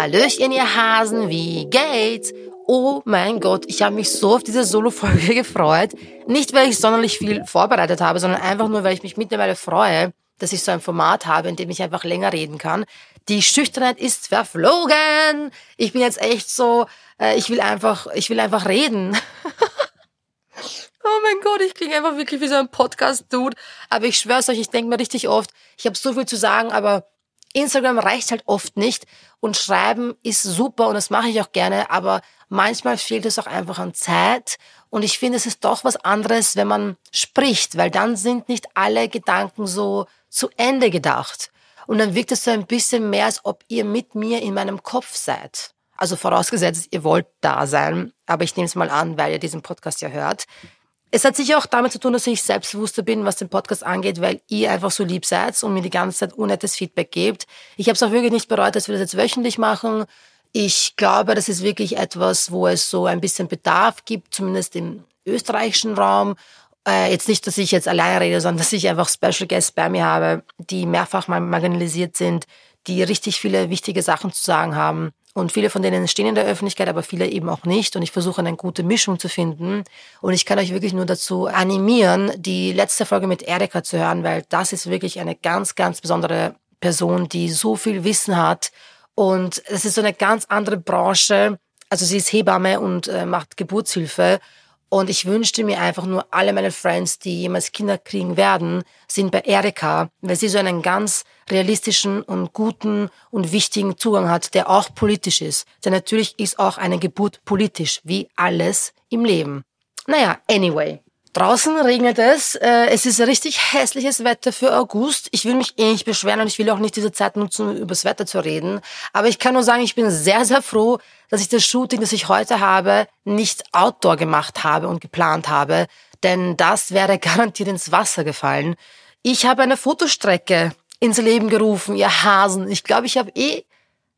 Hallöchen, ihr Hasen, wie geht's? Oh mein Gott, ich habe mich so auf diese Solo-Folge gefreut. Nicht, weil ich sonderlich viel vorbereitet habe, sondern einfach nur, weil ich mich mittlerweile freue, dass ich so ein Format habe, in dem ich einfach länger reden kann. Die Schüchternheit ist verflogen. Ich bin jetzt echt so, äh, ich will einfach, ich will einfach reden. Oh mein Gott, ich klinge einfach wirklich wie so ein Podcast-Dude. Aber ich schwör's euch, ich denke mir richtig oft, ich habe so viel zu sagen, aber Instagram reicht halt oft nicht und Schreiben ist super und das mache ich auch gerne, aber manchmal fehlt es auch einfach an Zeit und ich finde, es ist doch was anderes, wenn man spricht, weil dann sind nicht alle Gedanken so zu Ende gedacht und dann wirkt es so ein bisschen mehr, als ob ihr mit mir in meinem Kopf seid. Also vorausgesetzt, ihr wollt da sein, aber ich nehme es mal an, weil ihr diesen Podcast ja hört. Es hat sicher auch damit zu tun, dass ich selbstbewusster bin, was den Podcast angeht, weil ihr einfach so lieb seid und mir die ganze Zeit unnettes Feedback gebt. Ich habe es auch wirklich nicht bereut, dass wir das jetzt wöchentlich machen. Ich glaube, das ist wirklich etwas, wo es so ein bisschen Bedarf gibt, zumindest im österreichischen Raum. Äh, jetzt nicht, dass ich jetzt alleine rede, sondern dass ich einfach Special Guests bei mir habe, die mehrfach marginalisiert sind, die richtig viele wichtige Sachen zu sagen haben. Und viele von denen stehen in der Öffentlichkeit, aber viele eben auch nicht. Und ich versuche eine gute Mischung zu finden. Und ich kann euch wirklich nur dazu animieren, die letzte Folge mit Erika zu hören, weil das ist wirklich eine ganz, ganz besondere Person, die so viel Wissen hat. Und es ist so eine ganz andere Branche. Also sie ist Hebamme und äh, macht Geburtshilfe. Und ich wünschte mir einfach nur, alle meine Friends, die jemals Kinder kriegen werden, sind bei Erika, weil sie so einen ganz realistischen und guten und wichtigen Zugang hat, der auch politisch ist. Denn natürlich ist auch eine Geburt politisch, wie alles im Leben. Naja, anyway. Draußen regnet es. Äh, es ist richtig hässliches Wetter für August. Ich will mich eh nicht beschweren und ich will auch nicht diese Zeit nutzen, über das Wetter zu reden. Aber ich kann nur sagen, ich bin sehr, sehr froh, dass ich das Shooting, das ich heute habe, nicht outdoor gemacht habe und geplant habe. Denn das wäre garantiert ins Wasser gefallen. Ich habe eine Fotostrecke ins Leben gerufen, ihr Hasen. Ich glaube, ich habe eh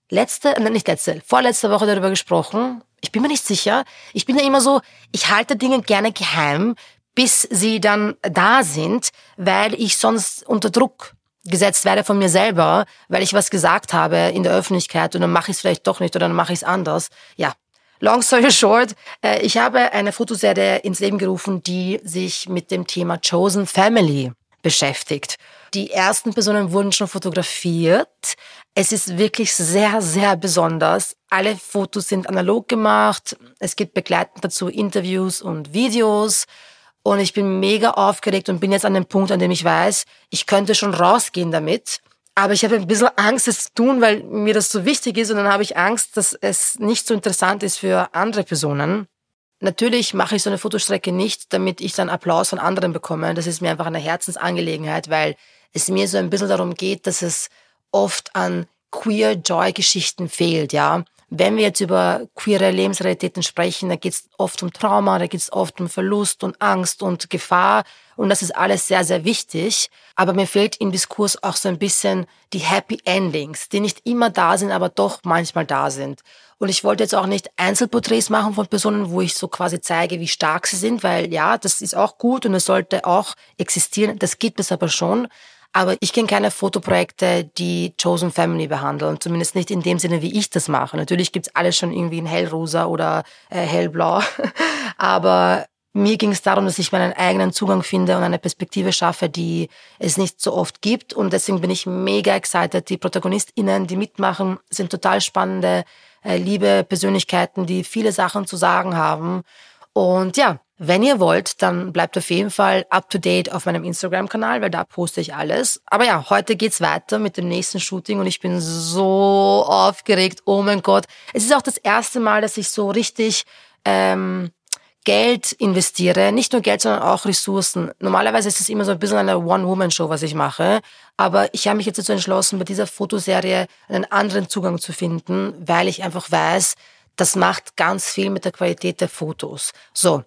letzte, nein, nicht letzte, vorletzte Woche darüber gesprochen. Ich bin mir nicht sicher. Ich bin ja immer so, ich halte Dinge gerne geheim, bis sie dann da sind, weil ich sonst unter Druck gesetzt werde von mir selber, weil ich was gesagt habe in der Öffentlichkeit und dann mache ich es vielleicht doch nicht oder dann mache ich es anders. Ja, long story short, äh, ich habe eine Fotoserie ins Leben gerufen, die sich mit dem Thema Chosen Family beschäftigt. Die ersten Personen wurden schon fotografiert. Es ist wirklich sehr, sehr besonders. Alle Fotos sind analog gemacht. Es gibt begleitend dazu Interviews und Videos. Und ich bin mega aufgeregt und bin jetzt an dem Punkt, an dem ich weiß, ich könnte schon rausgehen damit. Aber ich habe ein bisschen Angst, es zu tun, weil mir das so wichtig ist. Und dann habe ich Angst, dass es nicht so interessant ist für andere Personen. Natürlich mache ich so eine Fotostrecke nicht, damit ich dann Applaus von anderen bekomme. Das ist mir einfach eine Herzensangelegenheit, weil es mir so ein bisschen darum geht, dass es oft an queer Joy-Geschichten fehlt, ja. Wenn wir jetzt über queere Lebensrealitäten sprechen, da geht es oft um Trauma, da geht es oft um Verlust und Angst und Gefahr. Und das ist alles sehr, sehr wichtig. Aber mir fehlt im Diskurs auch so ein bisschen die Happy Endings, die nicht immer da sind, aber doch manchmal da sind. Und ich wollte jetzt auch nicht Einzelporträts machen von Personen, wo ich so quasi zeige, wie stark sie sind, weil ja, das ist auch gut und es sollte auch existieren. Das gibt es aber schon. Aber ich kenne keine Fotoprojekte, die Chosen Family behandeln, zumindest nicht in dem Sinne, wie ich das mache. Natürlich gibt's alles schon irgendwie in hellrosa oder äh, hellblau, aber mir ging es darum, dass ich meinen eigenen Zugang finde und eine Perspektive schaffe, die es nicht so oft gibt. Und deswegen bin ich mega excited. Die ProtagonistInnen, die mitmachen, sind total spannende, äh, liebe Persönlichkeiten, die viele Sachen zu sagen haben. Und ja, wenn ihr wollt, dann bleibt auf jeden Fall up to date auf meinem Instagram-Kanal, weil da poste ich alles. Aber ja, heute geht's weiter mit dem nächsten Shooting und ich bin so aufgeregt. Oh mein Gott. Es ist auch das erste Mal, dass ich so richtig ähm, Geld investiere. Nicht nur Geld, sondern auch Ressourcen. Normalerweise ist es immer so ein bisschen eine One-Woman-Show, was ich mache. Aber ich habe mich jetzt dazu entschlossen, bei dieser Fotoserie einen anderen Zugang zu finden, weil ich einfach weiß, das macht ganz viel mit der Qualität der Fotos. So,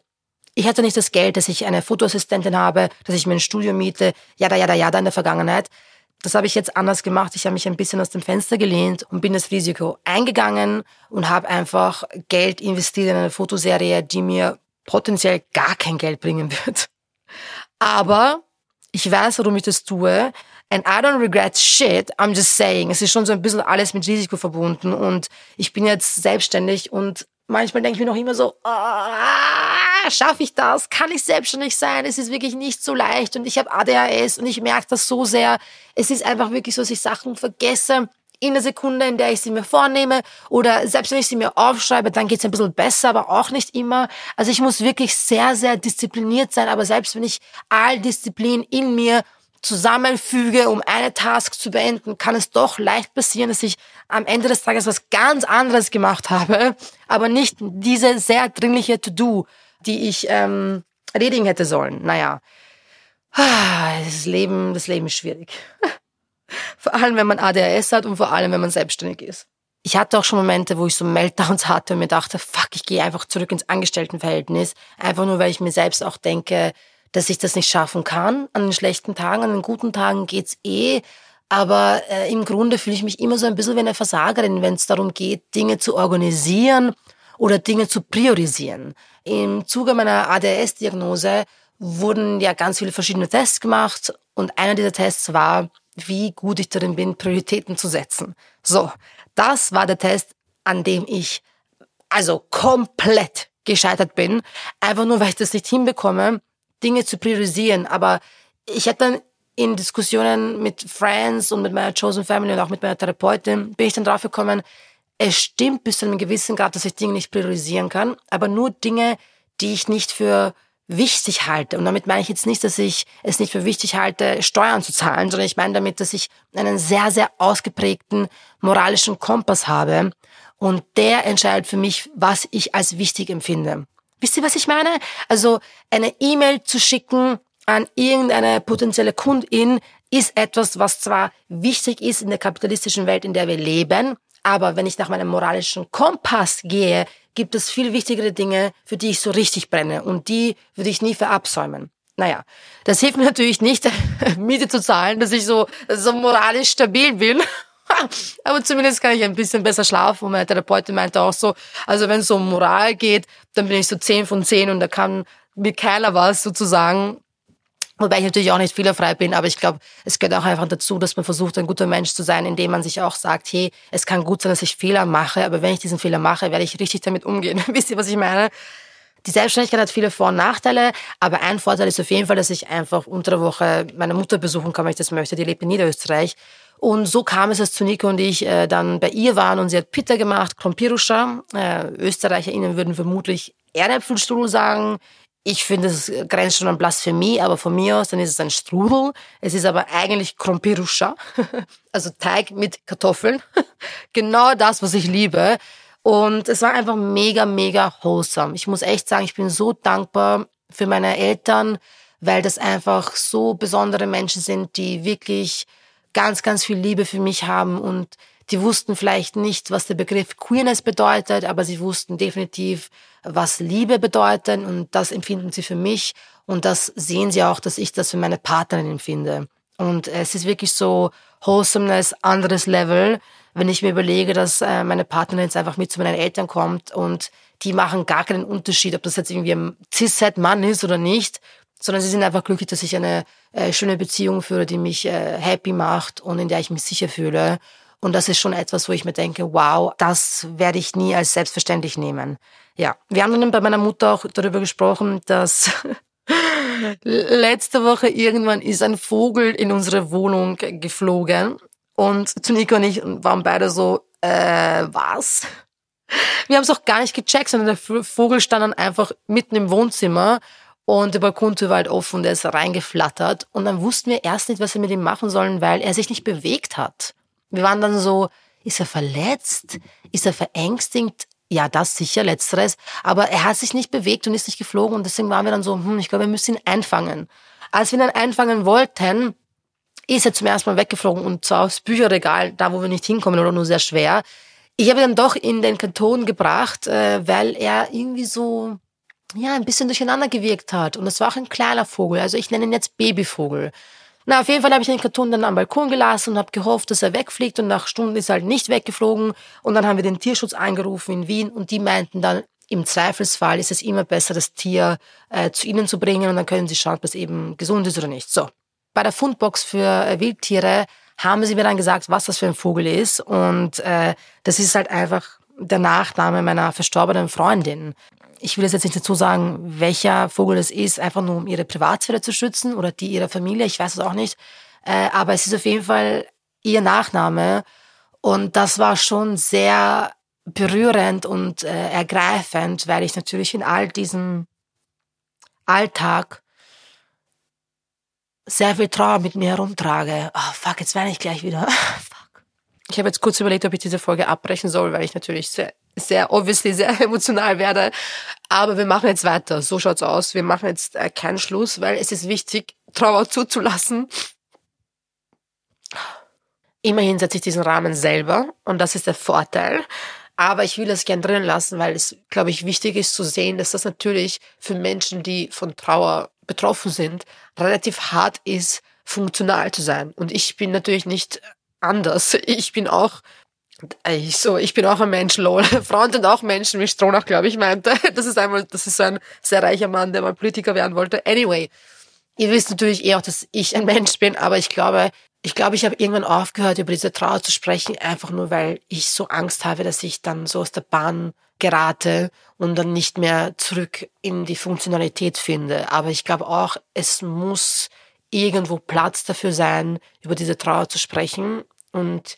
ich hatte nicht das Geld, dass ich eine Fotoassistentin habe, dass ich mir ein Studio miete, jada, jada, jada in der Vergangenheit. Das habe ich jetzt anders gemacht. Ich habe mich ein bisschen aus dem Fenster gelehnt und bin das Risiko eingegangen und habe einfach Geld investiert in eine Fotoserie, die mir potenziell gar kein Geld bringen wird. Aber ich weiß, warum ich das tue. And I don't regret shit. I'm just saying. Es ist schon so ein bisschen alles mit Risiko verbunden. Und ich bin jetzt selbstständig und manchmal denke ich mir noch immer so, ah, schaffe ich das? Kann ich selbstständig sein? Es ist wirklich nicht so leicht und ich habe ADHS und ich merke das so sehr. Es ist einfach wirklich so, dass ich Sachen vergesse in der Sekunde, in der ich sie mir vornehme oder selbst wenn ich sie mir aufschreibe, dann geht's ein bisschen besser, aber auch nicht immer. Also ich muss wirklich sehr, sehr diszipliniert sein, aber selbst wenn ich all Disziplin in mir zusammenfüge, um eine Task zu beenden, kann es doch leicht passieren, dass ich am Ende des Tages was ganz anderes gemacht habe, aber nicht diese sehr dringliche To-Do, die ich ähm, erledigen hätte sollen. Naja, das Leben, das Leben ist schwierig. vor allem, wenn man ADHS hat und vor allem, wenn man selbstständig ist. Ich hatte auch schon Momente, wo ich so Meltdowns hatte und mir dachte, fuck, ich gehe einfach zurück ins Angestelltenverhältnis. Einfach nur, weil ich mir selbst auch denke, dass ich das nicht schaffen kann. An den schlechten Tagen, an den guten Tagen geht's eh. Aber äh, im Grunde fühle ich mich immer so ein bisschen wie eine Versagerin, wenn es darum geht, Dinge zu organisieren oder Dinge zu priorisieren. Im Zuge meiner ADS-Diagnose wurden ja ganz viele verschiedene Tests gemacht und einer dieser Tests war, wie gut ich darin bin, Prioritäten zu setzen. So, das war der Test, an dem ich also komplett gescheitert bin, einfach nur weil ich das nicht hinbekomme, Dinge zu priorisieren. Aber ich habe dann in Diskussionen mit Friends und mit meiner Chosen Family und auch mit meiner Therapeutin bin ich dann drauf gekommen, es stimmt bis zu einem gewissen Grad, dass ich Dinge nicht priorisieren kann, aber nur Dinge, die ich nicht für wichtig halte. Und damit meine ich jetzt nicht, dass ich es nicht für wichtig halte, Steuern zu zahlen, sondern ich meine damit, dass ich einen sehr, sehr ausgeprägten moralischen Kompass habe. Und der entscheidet für mich, was ich als wichtig empfinde. Wisst ihr, was ich meine? Also eine E-Mail zu schicken an irgendeine potenzielle Kundin ist etwas, was zwar wichtig ist in der kapitalistischen Welt, in der wir leben, aber wenn ich nach meinem moralischen Kompass gehe, gibt es viel wichtigere Dinge, für die ich so richtig brenne und die würde ich nie verabsäumen. Naja, das hilft mir natürlich nicht, Miete zu zahlen, dass ich so, so moralisch stabil bin. Aber zumindest kann ich ein bisschen besser schlafen. Und meine Therapeutin meinte auch so, also wenn es um Moral geht, dann bin ich so 10 von 10 und da kann mir keiner was sozusagen. Wobei ich natürlich auch nicht fehlerfrei bin, aber ich glaube, es gehört auch einfach dazu, dass man versucht, ein guter Mensch zu sein, indem man sich auch sagt, hey, es kann gut sein, dass ich Fehler mache, aber wenn ich diesen Fehler mache, werde ich richtig damit umgehen. Wisst ihr, was ich meine? Die Selbstständigkeit hat viele Vor- und Nachteile, aber ein Vorteil ist auf jeden Fall, dass ich einfach unter der Woche meine Mutter besuchen kann, wenn ich das möchte. Die lebt in Niederösterreich. Und so kam es, dass zu Nico und ich äh, dann bei ihr waren und sie hat Pita gemacht, Klompiruscha. Äh, ÖsterreicherInnen würden vermutlich Erdäpfelstrudel sagen. Ich finde, es grenzt schon an Blasphemie, aber von mir aus, dann ist es ein Strudel. Es ist aber eigentlich Krompiruscha, also Teig mit Kartoffeln. genau das, was ich liebe. Und es war einfach mega, mega wholesome. Ich muss echt sagen, ich bin so dankbar für meine Eltern, weil das einfach so besondere Menschen sind, die wirklich ganz, ganz viel Liebe für mich haben und die wussten vielleicht nicht, was der Begriff Queerness bedeutet, aber sie wussten definitiv, was Liebe bedeutet und das empfinden sie für mich und das sehen sie auch, dass ich das für meine Partnerin empfinde. Und es ist wirklich so Wholesomeness, anderes Level, wenn ich mir überlege, dass äh, meine Partnerin jetzt einfach mit zu meinen Eltern kommt und die machen gar keinen Unterschied, ob das jetzt irgendwie ein Cis-Set-Mann ist oder nicht, sondern sie sind einfach glücklich, dass ich eine äh, schöne Beziehung führe, die mich äh, happy macht und in der ich mich sicher fühle. Und das ist schon etwas, wo ich mir denke, wow, das werde ich nie als selbstverständlich nehmen. Ja, wir haben dann bei meiner Mutter auch darüber gesprochen, dass letzte Woche irgendwann ist ein Vogel in unsere Wohnung geflogen und zu Nico und ich waren beide so, äh, was? Wir haben es auch gar nicht gecheckt, sondern der Vogel stand dann einfach mitten im Wohnzimmer und der Balkontür war halt offen und er ist reingeflattert. Und dann wussten wir erst nicht, was wir mit ihm machen sollen, weil er sich nicht bewegt hat. Wir waren dann so, ist er verletzt? Ist er verängstigt? Ja, das sicher, letzteres. Aber er hat sich nicht bewegt und ist nicht geflogen und deswegen waren wir dann so, hm, ich glaube, wir müssen ihn einfangen. Als wir ihn dann einfangen wollten, ist er zum ersten Mal weggeflogen und zwar aufs Bücherregal, da wo wir nicht hinkommen oder nur sehr schwer. Ich habe ihn dann doch in den Kanton gebracht, äh, weil er irgendwie so, ja, ein bisschen durcheinander gewirkt hat. Und es war auch ein kleiner Vogel, also ich nenne ihn jetzt Babyvogel. Na, auf jeden Fall habe ich den Karton dann am Balkon gelassen und habe gehofft, dass er wegfliegt und nach Stunden ist er halt nicht weggeflogen und dann haben wir den Tierschutz angerufen in Wien und die meinten dann, im Zweifelsfall ist es immer besser, das Tier äh, zu ihnen zu bringen und dann können sie schauen, ob es eben gesund ist oder nicht. So. bei der Fundbox für äh, Wildtiere haben sie mir dann gesagt, was das für ein Vogel ist. Und äh, das ist halt einfach der Nachname meiner verstorbenen Freundin. Ich will jetzt nicht dazu sagen, welcher Vogel es ist, einfach nur um ihre Privatsphäre zu schützen oder die ihrer Familie, ich weiß es auch nicht. Äh, aber es ist auf jeden Fall ihr Nachname. Und das war schon sehr berührend und äh, ergreifend, weil ich natürlich in all diesem Alltag sehr viel Trauer mit mir herumtrage. Oh, fuck, jetzt werde ich gleich wieder. fuck. Ich habe jetzt kurz überlegt, ob ich diese Folge abbrechen soll, weil ich natürlich sehr, sehr obviously sehr emotional werde. Aber wir machen jetzt weiter. So schaut's aus. Wir machen jetzt äh, keinen Schluss, weil es ist wichtig, Trauer zuzulassen. Immerhin setze ich diesen Rahmen selber und das ist der Vorteil. Aber ich will das gern drin lassen, weil es, glaube ich, wichtig ist zu sehen, dass das natürlich für Menschen, die von Trauer betroffen sind, relativ hart ist, funktional zu sein. Und ich bin natürlich nicht anders. Ich bin auch ich so, ich bin auch ein Mensch, lol. Frauen sind auch Menschen, wie Stronach, glaube ich, meinte. Das ist einmal, das ist ein sehr reicher Mann, der mal Politiker werden wollte. Anyway, ihr wisst natürlich eh auch, dass ich ein Mensch bin, aber ich glaube, ich glaube, ich habe irgendwann aufgehört, über diese Trauer zu sprechen, einfach nur, weil ich so Angst habe, dass ich dann so aus der Bahn gerate und dann nicht mehr zurück in die Funktionalität finde. Aber ich glaube auch, es muss irgendwo Platz dafür sein, über diese Trauer zu sprechen. Und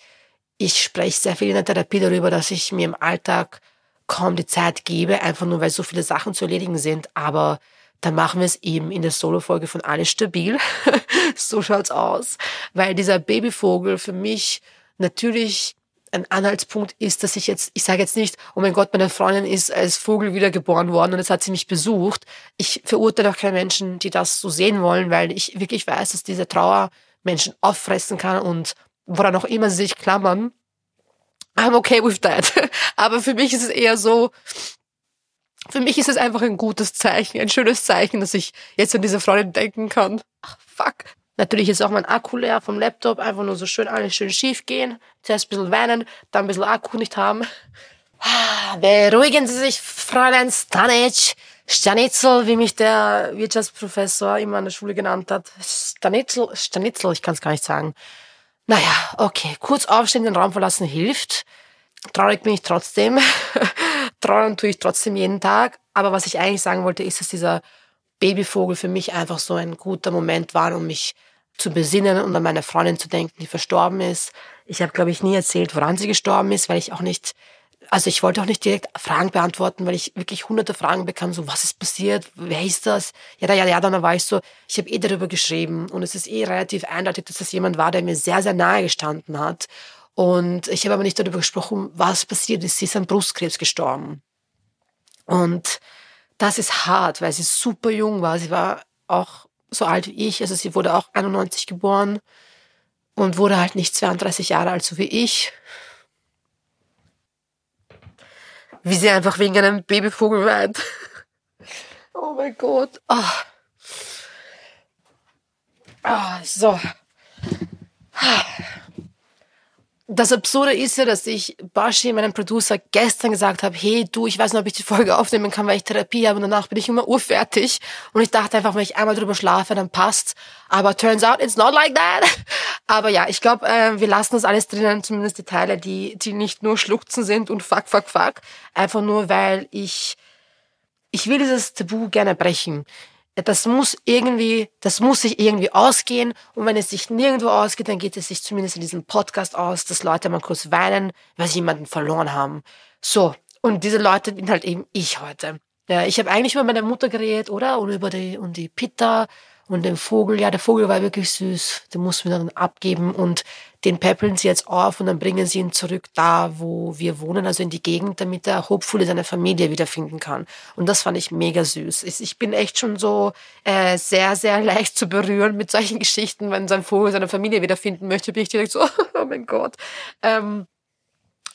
ich spreche sehr viel in der Therapie darüber, dass ich mir im Alltag kaum die Zeit gebe, einfach nur weil so viele Sachen zu erledigen sind. Aber dann machen wir es eben in der Solo-Folge von Alles stabil. so schaut's aus. Weil dieser Babyvogel für mich natürlich ein Anhaltspunkt ist, dass ich jetzt, ich sage jetzt nicht, oh mein Gott, meine Freundin ist als Vogel wiedergeboren worden und jetzt hat sie mich besucht. Ich verurteile auch keine Menschen, die das so sehen wollen, weil ich wirklich weiß, dass diese Trauer Menschen auffressen kann und woran auch immer sie sich klammern. I'm okay with that. Aber für mich ist es eher so, für mich ist es einfach ein gutes Zeichen, ein schönes Zeichen, dass ich jetzt an diese Freundin denken kann. Ach, fuck. Natürlich ist auch mein Akku leer vom Laptop, einfach nur so schön alles schön schief gehen. Zuerst ein bisschen weinen, dann ein bisschen Akku nicht haben. Ah, beruhigen Sie sich, Fräulein Stanic. Stanitzel, wie mich der Wirtschaftsprofessor immer an der Schule genannt hat. Stanitzel, Stanitzel, ich kann es gar nicht sagen. Naja, okay, kurz aufstehen, den Raum verlassen hilft. Traurig bin ich trotzdem. Trauern tue ich trotzdem jeden Tag. Aber was ich eigentlich sagen wollte, ist, dass dieser Babyvogel für mich einfach so ein guter Moment war, um mich zu besinnen und an meine Freundin zu denken, die verstorben ist. Ich habe, glaube ich, nie erzählt, woran sie gestorben ist, weil ich auch nicht, also ich wollte auch nicht direkt Fragen beantworten, weil ich wirklich hunderte Fragen bekam, so was ist passiert, wer ist das? Ja, ja, ja, dann war ich so, ich habe eh darüber geschrieben und es ist eh relativ eindeutig, dass das jemand war, der mir sehr, sehr nahe gestanden hat. Und ich habe aber nicht darüber gesprochen, was passiert ist. Sie ist an Brustkrebs gestorben. Und das ist hart, weil sie super jung war. Sie war auch so alt wie ich. Also sie wurde auch 91 geboren und wurde halt nicht 32 Jahre alt, so wie ich. Wie sie einfach wegen einem Babyvogel weint. Oh mein Gott. Oh. Oh, so das Absurde ist ja, dass ich Bashi, meinem Producer, gestern gesagt habe, hey du, ich weiß nicht, ob ich die Folge aufnehmen kann, weil ich Therapie habe und danach bin ich immer urfertig. Und ich dachte einfach, wenn ich einmal drüber schlafe, dann passt's. Aber turns out, it's not like that. Aber ja, ich glaube, äh, wir lassen das alles drinnen, zumindest die Teile, die, die nicht nur Schluchzen sind und fuck, fuck, fuck. Einfach nur, weil ich, ich will dieses Tabu gerne brechen das muss irgendwie, das muss sich irgendwie ausgehen. Und wenn es sich nirgendwo ausgeht, dann geht es sich zumindest in diesem Podcast aus, dass Leute mal kurz weinen, weil sie jemanden verloren haben. So. Und diese Leute bin halt eben ich heute. Ja, ich habe eigentlich über meine Mutter geredet, oder? Und über die, und die Pitta und den Vogel. Ja, der Vogel war wirklich süß. Den mussten wir dann abgeben und den peppeln sie jetzt auf und dann bringen sie ihn zurück da, wo wir wohnen, also in die Gegend, damit er hopefully seine Familie wiederfinden kann. Und das fand ich mega süß. Ich bin echt schon so äh, sehr, sehr leicht zu berühren mit solchen Geschichten. Wenn sein Vogel seine Familie wiederfinden möchte, bin ich direkt so, oh mein Gott. Ähm,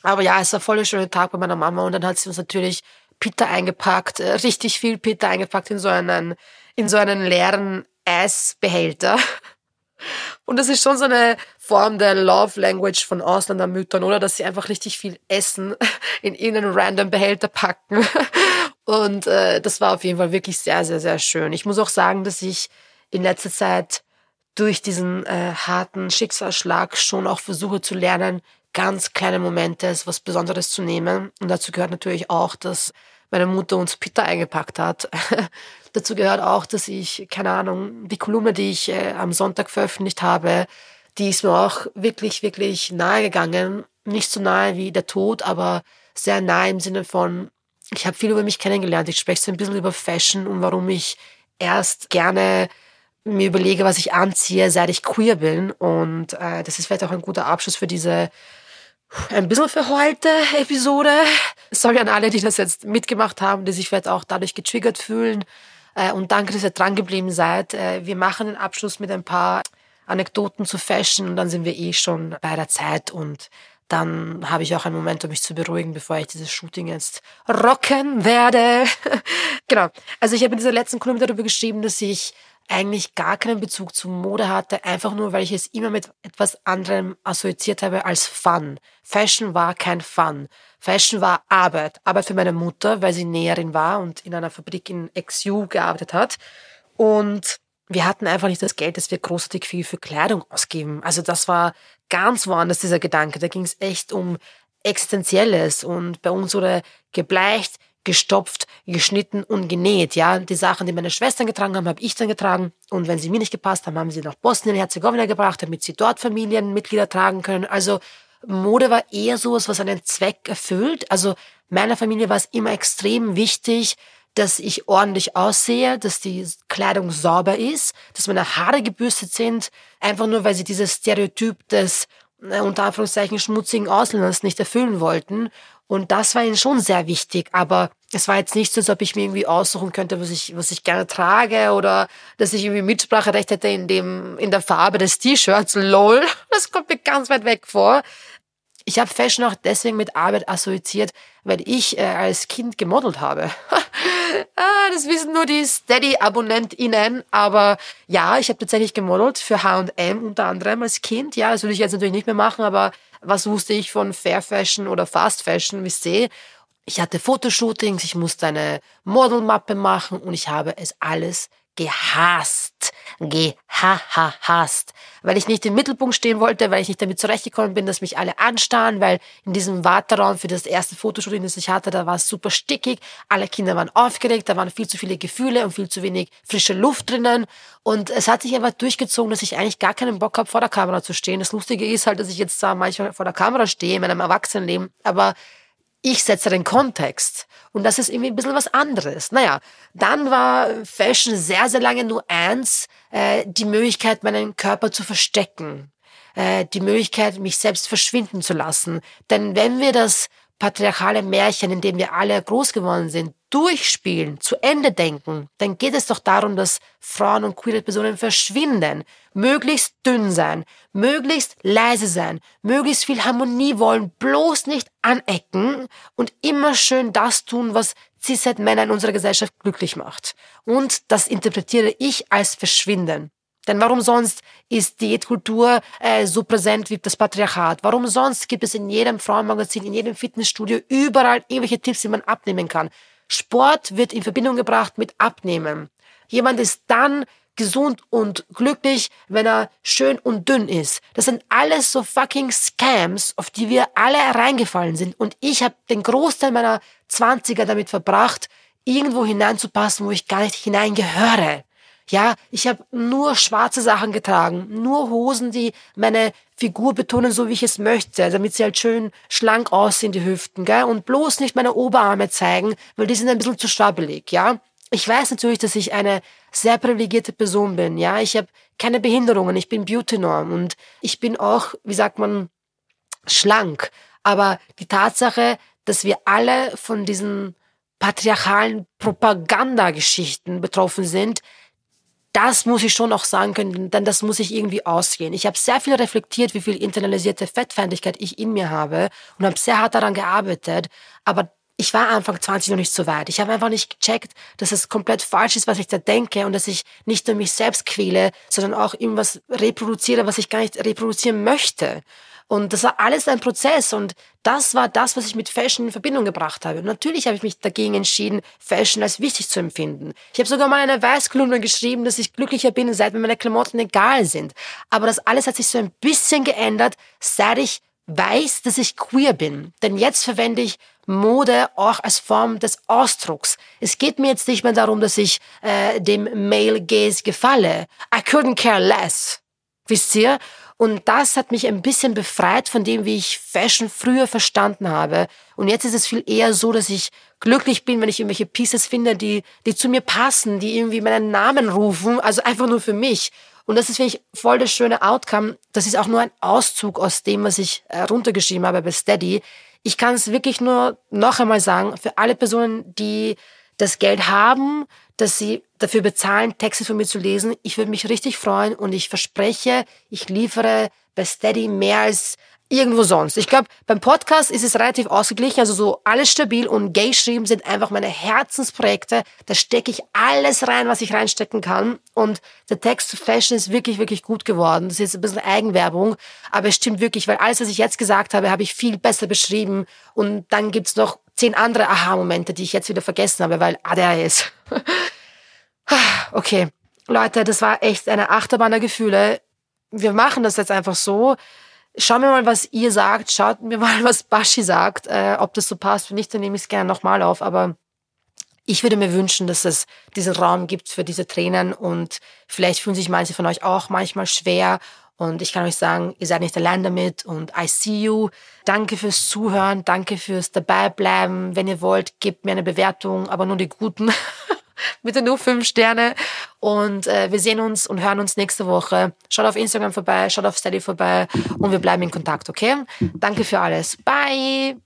aber ja, es war voll ein schöner Tag bei meiner Mama und dann hat sie uns natürlich Pita eingepackt, äh, richtig viel Pita eingepackt in so einen, in so einen leeren Eisbehälter. Und das ist schon so eine Form der Love Language von Ausländermüttern, oder? Dass sie einfach richtig viel Essen in irgendeinen random Behälter packen. Und äh, das war auf jeden Fall wirklich sehr, sehr, sehr schön. Ich muss auch sagen, dass ich in letzter Zeit durch diesen äh, harten Schicksalsschlag schon auch versuche zu lernen, ganz kleine Momente was Besonderes zu nehmen. Und dazu gehört natürlich auch, dass meine Mutter uns Pita eingepackt hat. dazu gehört auch, dass ich, keine Ahnung, die Kolumne, die ich äh, am Sonntag veröffentlicht habe, die ist mir auch wirklich, wirklich nahe gegangen. Nicht so nahe wie der Tod, aber sehr nahe im Sinne von, ich habe viel über mich kennengelernt. Ich spreche so ein bisschen über Fashion und warum ich erst gerne mir überlege, was ich anziehe, seit ich queer bin. Und äh, das ist vielleicht auch ein guter Abschluss für diese ein bisschen verheulte Episode. Sorry an alle, die das jetzt mitgemacht haben, die sich vielleicht auch dadurch getriggert fühlen. Äh, und danke, dass ihr dran geblieben seid. Äh, wir machen den Abschluss mit ein paar Anekdoten zu Fashion und dann sind wir eh schon bei der Zeit und dann habe ich auch einen Moment, um mich zu beruhigen, bevor ich dieses Shooting jetzt rocken werde. genau. Also ich habe in dieser letzten Kolumne darüber geschrieben, dass ich eigentlich gar keinen Bezug zu Mode hatte, einfach nur, weil ich es immer mit etwas anderem assoziiert habe als Fun. Fashion war kein Fun. Fashion war Arbeit. Arbeit für meine Mutter, weil sie Näherin war und in einer Fabrik in XU gearbeitet hat. Und wir hatten einfach nicht das Geld, dass wir großartig viel für Kleidung ausgeben. Also das war ganz woanders, dieser Gedanke. Da ging es echt um Existenzielles. Und bei uns wurde gebleicht, gestopft, geschnitten und genäht. Ja, die Sachen, die meine Schwestern getragen haben, habe ich dann getragen. Und wenn sie mir nicht gepasst haben, haben sie nach Bosnien-Herzegowina gebracht, damit sie dort Familienmitglieder tragen können. Also Mode war eher sowas, was einen Zweck erfüllt. Also meiner Familie war es immer extrem wichtig, dass ich ordentlich aussehe, dass die Kleidung sauber ist, dass meine Haare gebürstet sind, einfach nur weil sie dieses Stereotyp des äh, unter Anführungszeichen schmutzigen Ausländers nicht erfüllen wollten. Und das war ihnen schon sehr wichtig, aber es war jetzt nicht so, als ob ich mir irgendwie aussuchen könnte, was ich, was ich gerne trage oder dass ich irgendwie Mitspracherecht hätte in dem, in der Farbe des T-Shirts. Lol. Das kommt mir ganz weit weg vor. Ich habe Fashion auch deswegen mit Arbeit assoziiert, weil ich äh, als Kind gemodelt habe. ah, das wissen nur die Steady-AbonnentInnen. Aber ja, ich habe tatsächlich gemodelt für H&M unter anderem als Kind. Ja, das würde ich jetzt natürlich nicht mehr machen, aber was wusste ich von Fair Fashion oder Fast Fashion, wie ich sehe. Ich hatte Fotoshootings, ich musste eine Modelmappe machen und ich habe es alles gehasst. Gehahast. Weil ich nicht im Mittelpunkt stehen wollte, weil ich nicht damit zurechtgekommen bin, dass mich alle anstarren, weil in diesem Warteraum für das erste Fotoshooting, das ich hatte, da war es super stickig. Alle Kinder waren aufgeregt, da waren viel zu viele Gefühle und viel zu wenig frische Luft drinnen. Und es hat sich aber durchgezogen, dass ich eigentlich gar keinen Bock habe, vor der Kamera zu stehen. Das Lustige ist halt, dass ich jetzt da manchmal vor der Kamera stehe in meinem Erwachsenenleben, aber ich setze den Kontext. Und das ist irgendwie ein bisschen was anderes. Naja, dann war Fashion sehr, sehr lange nur eins, äh, die Möglichkeit, meinen Körper zu verstecken. Äh, die Möglichkeit, mich selbst verschwinden zu lassen. Denn wenn wir das patriarchale Märchen, in dem wir alle groß geworden sind, durchspielen, zu Ende denken, dann geht es doch darum, dass Frauen und queere Personen verschwinden, möglichst dünn sein, möglichst leise sein, möglichst viel Harmonie wollen, bloß nicht anecken und immer schön das tun, was Cis-Männer in unserer Gesellschaft glücklich macht. Und das interpretiere ich als Verschwinden. Denn warum sonst ist Diätkultur äh, so präsent wie das Patriarchat? Warum sonst gibt es in jedem Frauenmagazin, in jedem Fitnessstudio überall irgendwelche Tipps, die man abnehmen kann? Sport wird in Verbindung gebracht mit Abnehmen. Jemand ist dann gesund und glücklich, wenn er schön und dünn ist. Das sind alles so fucking Scams, auf die wir alle reingefallen sind. Und ich habe den Großteil meiner Zwanziger damit verbracht, irgendwo hineinzupassen, wo ich gar nicht hineingehöre. Ja, ich habe nur schwarze Sachen getragen, nur Hosen, die meine Figur betonen, so wie ich es möchte, damit sie halt schön schlank aussehen, die Hüften, gell? Und bloß nicht meine Oberarme zeigen, weil die sind ein bisschen zu schwabbelig, ja? Ich weiß natürlich, dass ich eine sehr privilegierte Person bin, ja? Ich habe keine Behinderungen, ich bin Beauty-Norm und ich bin auch, wie sagt man, schlank. Aber die Tatsache, dass wir alle von diesen patriarchalen Propagandageschichten betroffen sind, das muss ich schon auch sagen können, denn das muss ich irgendwie ausgehen. Ich habe sehr viel reflektiert, wie viel internalisierte Fettfeindlichkeit ich in mir habe und habe sehr hart daran gearbeitet, aber ich war Anfang 20 noch nicht so weit. Ich habe einfach nicht gecheckt, dass es komplett falsch ist, was ich da denke und dass ich nicht nur mich selbst quäle, sondern auch irgendwas reproduziere, was ich gar nicht reproduzieren möchte. Und das war alles ein Prozess und das war das, was ich mit Fashion in Verbindung gebracht habe. Und natürlich habe ich mich dagegen entschieden, Fashion als wichtig zu empfinden. Ich habe sogar mal eine Weißkolumne geschrieben, dass ich glücklicher bin, seit mir meine Klamotten egal sind. Aber das alles hat sich so ein bisschen geändert, seit ich weiß, dass ich queer bin. Denn jetzt verwende ich Mode auch als Form des Ausdrucks. Es geht mir jetzt nicht mehr darum, dass ich äh, dem Male Gaze gefalle. I couldn't care less. Wisst ihr? Und das hat mich ein bisschen befreit von dem, wie ich Fashion früher verstanden habe. Und jetzt ist es viel eher so, dass ich glücklich bin, wenn ich irgendwelche Pieces finde, die, die zu mir passen, die irgendwie meinen Namen rufen, also einfach nur für mich. Und das ist wirklich voll das schöne Outcome. Das ist auch nur ein Auszug aus dem, was ich äh, runtergeschrieben habe bei Steady. Ich kann es wirklich nur noch einmal sagen, für alle Personen, die das Geld haben, dass sie dafür bezahlen, Texte von mir zu lesen. Ich würde mich richtig freuen und ich verspreche, ich liefere bei Steady mehr als irgendwo sonst. Ich glaube, beim Podcast ist es relativ ausgeglichen, also so alles stabil und Gay Schreiben sind einfach meine Herzensprojekte. Da stecke ich alles rein, was ich reinstecken kann. Und der Text zu Fashion ist wirklich, wirklich gut geworden. Das ist jetzt ein bisschen Eigenwerbung, aber es stimmt wirklich, weil alles, was ich jetzt gesagt habe, habe ich viel besser beschrieben. Und dann gibt's noch zehn andere Aha-Momente, die ich jetzt wieder vergessen habe, weil ADHS. okay, Leute, das war echt eine Achterbahn der Gefühle. Wir machen das jetzt einfach so. Schauen wir mal, was ihr sagt. Schaut mir mal, was Bashi sagt. Äh, ob das so passt. Wenn nicht, dann nehme ich es gerne nochmal auf. Aber ich würde mir wünschen, dass es diesen Raum gibt für diese Tränen und vielleicht fühlen sich manche von euch auch manchmal schwer. Und ich kann euch sagen, ihr seid nicht allein damit und I see you. Danke fürs Zuhören, danke fürs Dabeibleiben. Wenn ihr wollt, gebt mir eine Bewertung, aber nur die guten. Bitte nur fünf Sterne. Und äh, wir sehen uns und hören uns nächste Woche. Schaut auf Instagram vorbei, schaut auf Steady vorbei und wir bleiben in Kontakt, okay? Danke für alles. Bye!